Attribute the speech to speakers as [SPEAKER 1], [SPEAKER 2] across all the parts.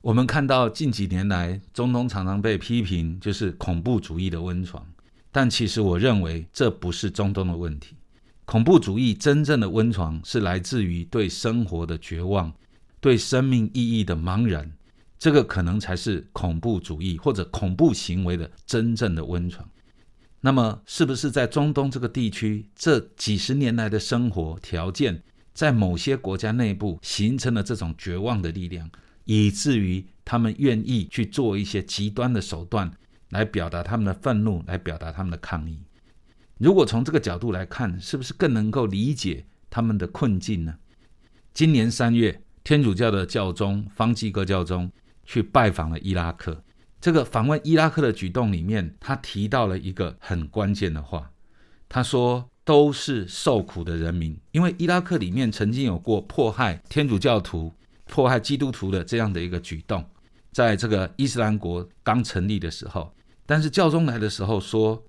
[SPEAKER 1] 我们看到近几年来，中东常常被批评就是恐怖主义的温床，但其实我认为这不是中东的问题。恐怖主义真正的温床是来自于对生活的绝望，对生命意义的茫然，这个可能才是恐怖主义或者恐怖行为的真正的温床。那么，是不是在中东这个地区，这几十年来的生活条件，在某些国家内部形成了这种绝望的力量？以至于他们愿意去做一些极端的手段来表达他们的愤怒，来表达他们的抗议。如果从这个角度来看，是不是更能够理解他们的困境呢？今年三月，天主教的教宗方济各教宗去拜访了伊拉克。这个访问伊拉克的举动里面，他提到了一个很关键的话，他说：“都是受苦的人民，因为伊拉克里面曾经有过迫害天主教徒。”迫害基督徒的这样的一个举动，在这个伊斯兰国刚成立的时候，但是教宗来的时候说，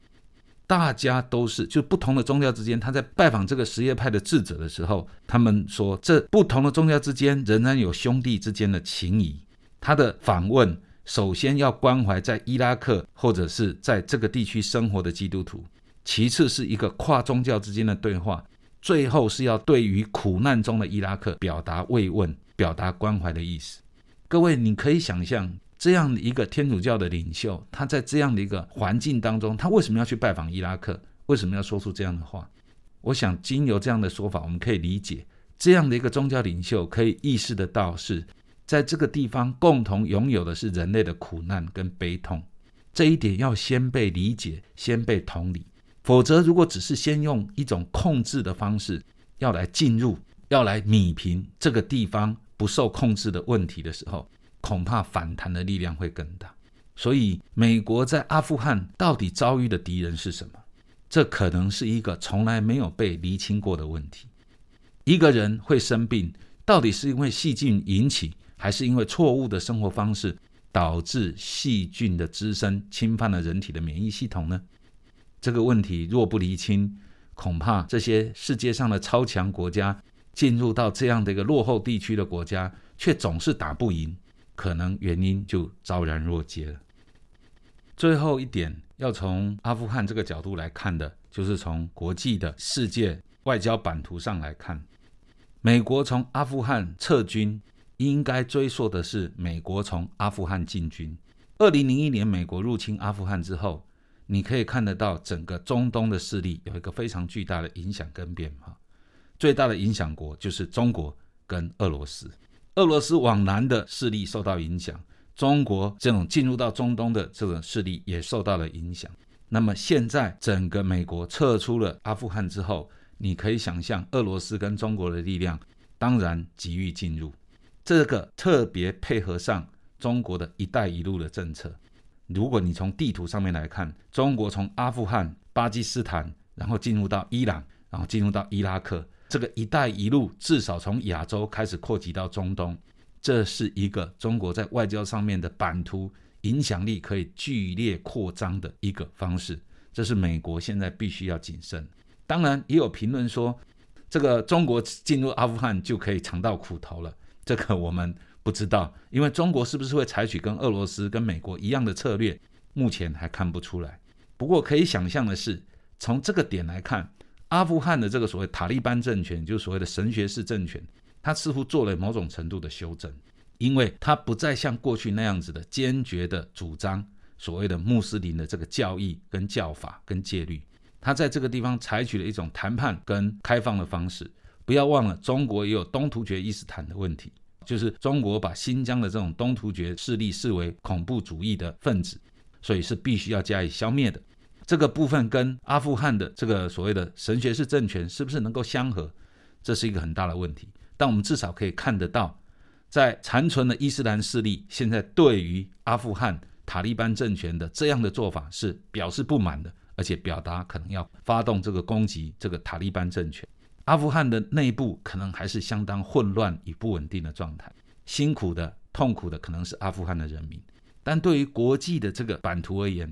[SPEAKER 1] 大家都是就不同的宗教之间，他在拜访这个什叶派的智者的时候，他们说这不同的宗教之间仍然有兄弟之间的情谊。他的访问首先要关怀在伊拉克或者是在这个地区生活的基督徒，其次是一个跨宗教之间的对话，最后是要对于苦难中的伊拉克表达慰问。表达关怀的意思，各位，你可以想象这样一个天主教的领袖，他在这样的一个环境当中，他为什么要去拜访伊拉克？为什么要说出这样的话？我想，经由这样的说法，我们可以理解，这样的一个宗教领袖可以意识得到，是在这个地方共同拥有的是人类的苦难跟悲痛，这一点要先被理解，先被同理，否则如果只是先用一种控制的方式要来进入，要来弭平这个地方。不受控制的问题的时候，恐怕反弹的力量会更大。所以，美国在阿富汗到底遭遇的敌人是什么？这可能是一个从来没有被厘清过的问题。一个人会生病，到底是因为细菌引起，还是因为错误的生活方式导致细菌的滋生，侵犯了人体的免疫系统呢？这个问题若不厘清，恐怕这些世界上的超强国家。进入到这样的一个落后地区的国家，却总是打不赢，可能原因就昭然若揭了。最后一点，要从阿富汗这个角度来看的，就是从国际的世界外交版图上来看，美国从阿富汗撤军，应该追溯的是美国从阿富汗进军。二零零一年美国入侵阿富汗之后，你可以看得到整个中东的势力有一个非常巨大的影响跟变化。最大的影响国就是中国跟俄罗斯，俄罗斯往南的势力受到影响，中国这种进入到中东的这种势力也受到了影响。那么现在整个美国撤出了阿富汗之后，你可以想象俄罗斯跟中国的力量当然急于进入，这个特别配合上中国的一带一路的政策。如果你从地图上面来看，中国从阿富汗、巴基斯坦，然后进入到伊朗，然后进入到伊拉克。这个“一带一路”至少从亚洲开始扩及到中东，这是一个中国在外交上面的版图影响力可以剧烈扩张的一个方式。这是美国现在必须要谨慎。当然，也有评论说，这个中国进入阿富汗就可以尝到苦头了。这个我们不知道，因为中国是不是会采取跟俄罗斯、跟美国一样的策略，目前还看不出来。不过可以想象的是，从这个点来看。阿富汗的这个所谓塔利班政权，就是所谓的神学式政权，它似乎做了某种程度的修正，因为它不再像过去那样子的坚决的主张所谓的穆斯林的这个教义跟教法跟戒律，它在这个地方采取了一种谈判跟开放的方式。不要忘了，中国也有东突厥伊斯坦的问题，就是中国把新疆的这种东突厥势力视为恐怖主义的分子，所以是必须要加以消灭的。这个部分跟阿富汗的这个所谓的神学式政权是不是能够相合，这是一个很大的问题。但我们至少可以看得到，在残存的伊斯兰势力现在对于阿富汗塔利班政权的这样的做法是表示不满的，而且表达可能要发动这个攻击这个塔利班政权。阿富汗的内部可能还是相当混乱与不稳定的状态，辛苦的、痛苦的可能是阿富汗的人民，但对于国际的这个版图而言，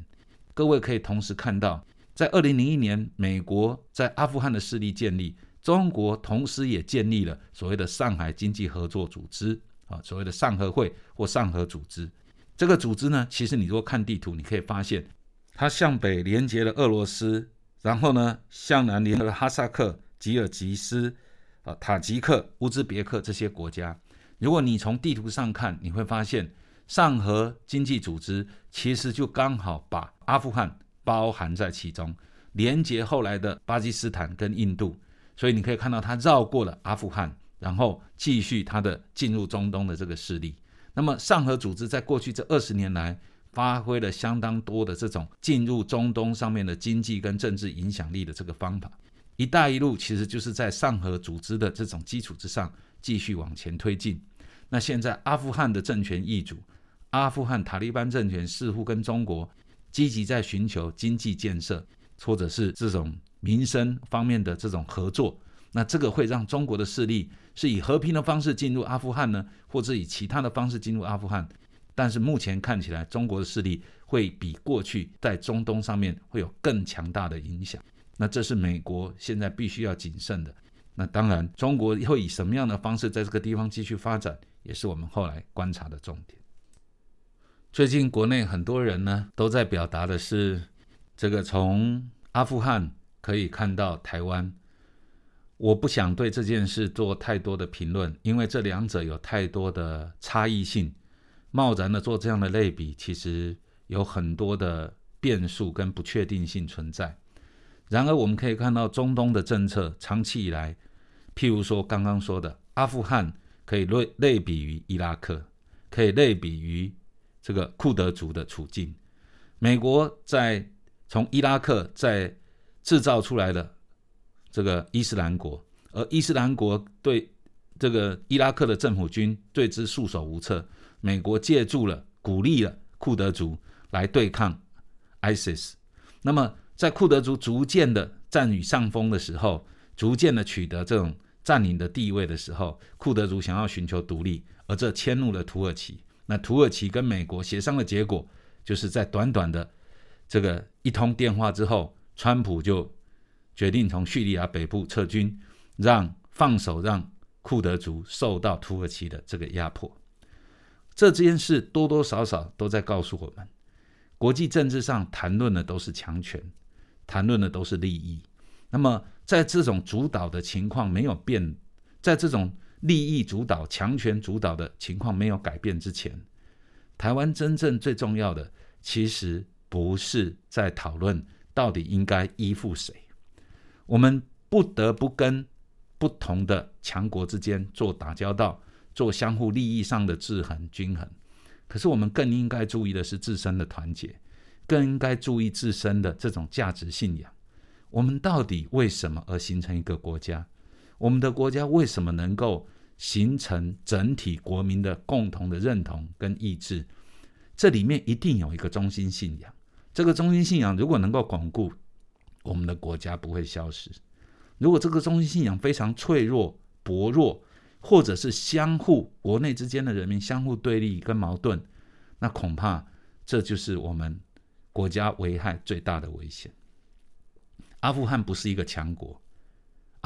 [SPEAKER 1] 各位可以同时看到，在二零零一年，美国在阿富汗的势力建立，中国同时也建立了所谓的上海经济合作组织啊，所谓的上合会或上合组织。这个组织呢，其实你如果看地图，你可以发现，它向北连接了俄罗斯，然后呢向南连接了哈萨克、吉尔吉斯、啊塔吉克、乌兹别克这些国家。如果你从地图上看，你会发现上合经济组织其实就刚好把阿富汗包含在其中，连接后来的巴基斯坦跟印度。所以你可以看到，它绕过了阿富汗，然后继续它的进入中东的这个势力。那么上合组织在过去这二十年来，发挥了相当多的这种进入中东上面的经济跟政治影响力的这个方法。一带一路其实就是在上合组织的这种基础之上继续往前推进。那现在阿富汗的政权易主，阿富汗塔利班政权似乎跟中国积极在寻求经济建设，或者是这种。民生方面的这种合作，那这个会让中国的势力是以和平的方式进入阿富汗呢，或者以其他的方式进入阿富汗？但是目前看起来，中国的势力会比过去在中东上面会有更强大的影响。那这是美国现在必须要谨慎的。那当然，中国会以什么样的方式在这个地方继续发展，也是我们后来观察的重点。最近国内很多人呢都在表达的是，这个从阿富汗。可以看到台湾，我不想对这件事做太多的评论，因为这两者有太多的差异性。贸然的做这样的类比，其实有很多的变数跟不确定性存在。然而，我们可以看到中东的政策长期以来，譬如说刚刚说的阿富汗，可以类类比于伊拉克，可以类比于这个库德族的处境。美国在从伊拉克在制造出来的这个伊斯兰国，而伊斯兰国对这个伊拉克的政府军对之束手无策。美国借助了、鼓励了库德族来对抗 ISIS。那么，在库德族逐渐的占据上风的时候，逐渐的取得这种占领的地位的时候，库德族想要寻求独立，而这迁怒了土耳其。那土耳其跟美国协商的结果，就是在短短的这个一通电话之后。川普就决定从叙利亚北部撤军，让放手让库德族受到土耳其的这个压迫。这件事多多少少都在告诉我们，国际政治上谈论的都是强权，谈论的都是利益。那么在这种主导的情况没有变，在这种利益主导、强权主导的情况没有改变之前，台湾真正最重要的，其实不是在讨论。到底应该依附谁？我们不得不跟不同的强国之间做打交道，做相互利益上的制衡均衡。可是我们更应该注意的是自身的团结，更应该注意自身的这种价值信仰。我们到底为什么而形成一个国家？我们的国家为什么能够形成整体国民的共同的认同跟意志？这里面一定有一个中心信仰。这个中心信仰如果能够巩固，我们的国家不会消失；如果这个中心信仰非常脆弱、薄弱，或者是相互国内之间的人民相互对立跟矛盾，那恐怕这就是我们国家危害最大的危险。阿富汗不是一个强国，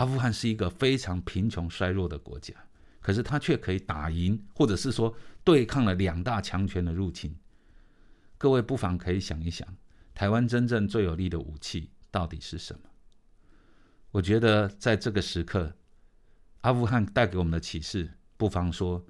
[SPEAKER 1] 阿富汗是一个非常贫穷衰弱的国家，可是它却可以打赢，或者是说对抗了两大强权的入侵。各位不妨可以想一想，台湾真正最有力的武器到底是什么？我觉得在这个时刻，阿富汗带给我们的启示，不妨说，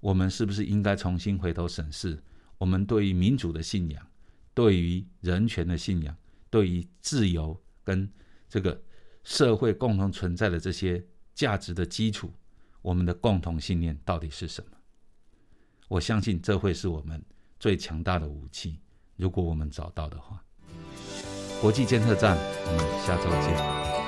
[SPEAKER 1] 我们是不是应该重新回头审视我们对于民主的信仰、对于人权的信仰、对于自由跟这个社会共同存在的这些价值的基础，我们的共同信念到底是什么？我相信这会是我们。最强大的武器，如果我们找到的话，国际监测站，我们下周见。